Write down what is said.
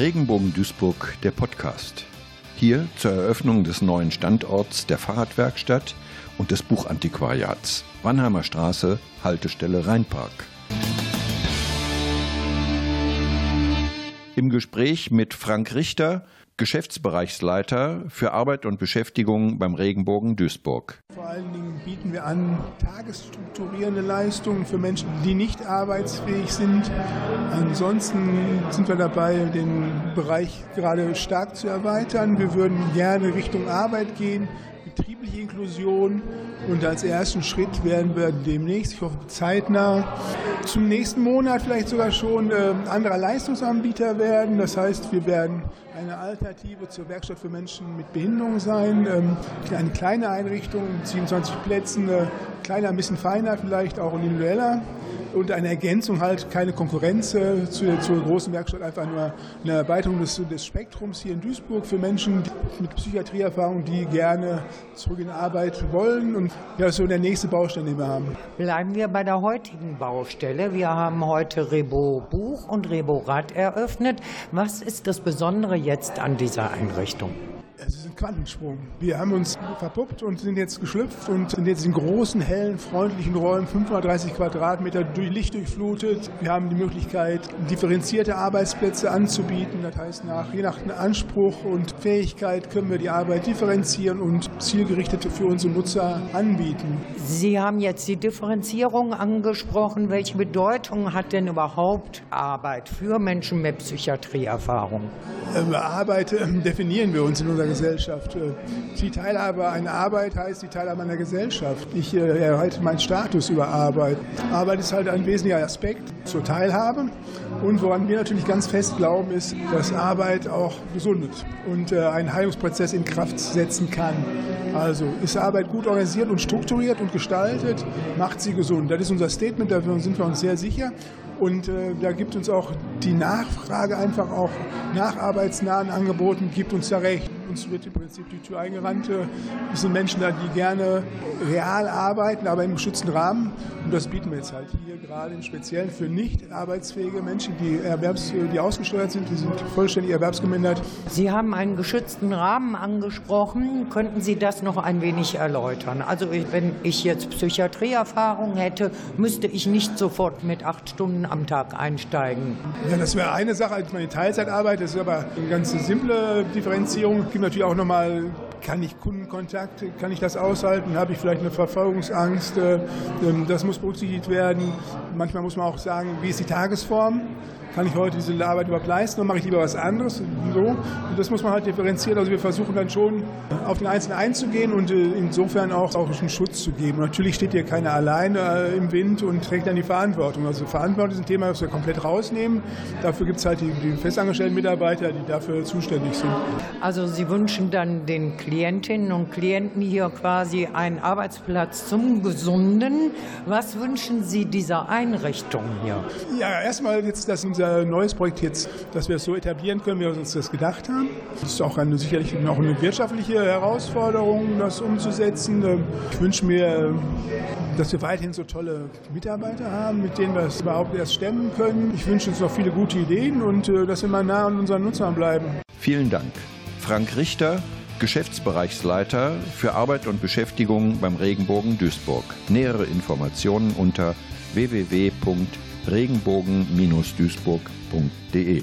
Regenbogen Duisburg, der Podcast. Hier zur Eröffnung des neuen Standorts der Fahrradwerkstatt und des Buchantiquariats. Wannheimer Straße, Haltestelle Rheinpark. Im Gespräch mit Frank Richter, Geschäftsbereichsleiter für Arbeit und Beschäftigung beim Regenbogen Duisburg. Vor allen Dingen bieten wir an tagesstrukturierende Leistungen für Menschen, die nicht arbeitsfähig sind. Ansonsten sind wir dabei, den Bereich gerade stark zu erweitern. Wir würden gerne Richtung Arbeit gehen betriebliche Inklusion und als ersten Schritt werden wir demnächst, ich hoffe zeitnah, zum nächsten Monat vielleicht sogar schon äh, anderer Leistungsanbieter werden. Das heißt, wir werden eine Alternative zur Werkstatt für Menschen mit Behinderung sein. Ähm, eine kleine Einrichtung, 27 Plätzen, äh, kleiner, ein bisschen feiner vielleicht, auch individueller und eine Ergänzung halt, keine Konkurrenz äh, zu, zur großen Werkstatt, einfach nur eine Erweiterung des, des Spektrums hier in Duisburg für Menschen mit Psychiatrieerfahrung, die gerne zurück in Arbeit wollen und ja, das ist so der nächste Baustein, den wir haben. Bleiben wir bei der heutigen Baustelle. Wir haben heute Rebo Buch und Rebo Rad eröffnet. Was ist das Besondere jetzt an dieser Einrichtung? Es ist ein Quantensprung. Wir haben uns verpuppt und sind jetzt geschlüpft und sind jetzt in großen, hellen, freundlichen Räumen, 530 Quadratmeter durch Licht durchflutet. Wir haben die Möglichkeit, differenzierte Arbeitsplätze anzubieten. Das heißt, nach, je nach Anspruch und Fähigkeit können wir die Arbeit differenzieren und zielgerichtet für unsere Nutzer anbieten. Sie haben jetzt die Differenzierung angesprochen. Welche Bedeutung hat denn überhaupt Arbeit für Menschen mit Psychiatrieerfahrung? Äh, Arbeit ähm, definieren wir uns in unserer Gesellschaft. Äh, die Teilhabe an Arbeit heißt die Teilhabe an der Gesellschaft. Ich äh, erhalte meinen Status über Arbeit. Arbeit ist halt ein wesentlicher Aspekt zur Teilhabe. Und woran wir natürlich ganz fest glauben, ist, dass Arbeit auch gesundet und äh, einen Heilungsprozess in Kraft setzen kann. Also ist Arbeit gut organisiert und strukturiert und gestaltet, macht sie gesund. Das ist unser Statement, da sind wir uns sehr sicher. Und äh, da gibt uns auch die Nachfrage einfach auch nach arbeitsnahen Angeboten, gibt uns da recht. Uns wird im Prinzip die Tür eingerannt. Es sind Menschen da, die gerne real arbeiten, aber im geschützten Rahmen. Und das bieten wir jetzt halt hier gerade im Speziellen für nicht arbeitsfähige Menschen, die, Erwerbs-, die ausgesteuert sind, die sind vollständig erwerbsgemindert. Sie haben einen geschützten Rahmen angesprochen. Könnten Sie das noch ein wenig erläutern? Also wenn ich jetzt Psychiatrieerfahrung hätte, müsste ich nicht sofort mit acht Stunden am Tag einsteigen. Ja, das wäre eine Sache, als meine Teilzeitarbeit. Das ist aber eine ganz simple Differenzierung. Natürlich auch nochmal kann ich Kundenkontakt, kann ich das aushalten? Habe ich vielleicht eine Verfolgungsangst? Äh, ähm, das muss berücksichtigt werden. Manchmal muss man auch sagen, wie ist die Tagesform? kann ich heute diese Arbeit überhaupt leisten oder mache ich lieber was anderes? So. Und das muss man halt differenzieren. Also wir versuchen dann schon auf den Einzelnen einzugehen und äh, insofern auch, auch einen Schutz zu geben. Natürlich steht hier keiner alleine äh, im Wind und trägt dann die Verantwortung. Also Verantwortung ist ein Thema, das wir komplett rausnehmen. Dafür gibt es halt die, die festangestellten Mitarbeiter, die dafür zuständig sind. Also Sie wünschen dann den Klientinnen und Klienten hier quasi einen Arbeitsplatz zum Gesunden. Was wünschen Sie dieser Einrichtung hier? Ja, erstmal jetzt, dass unser neues Projekt jetzt, dass wir es so etablieren können, wie wir uns das gedacht haben. Das ist auch eine, sicherlich noch eine wirtschaftliche Herausforderung, das umzusetzen. Ich wünsche mir, dass wir weiterhin so tolle Mitarbeiter haben, mit denen wir es überhaupt erst stemmen können. Ich wünsche uns noch viele gute Ideen und äh, dass wir mal nah an unseren Nutzern bleiben. Vielen Dank. Frank Richter, Geschäftsbereichsleiter für Arbeit und Beschäftigung beim Regenbogen Duisburg. Nähere Informationen unter www regenbogen-duisburg.de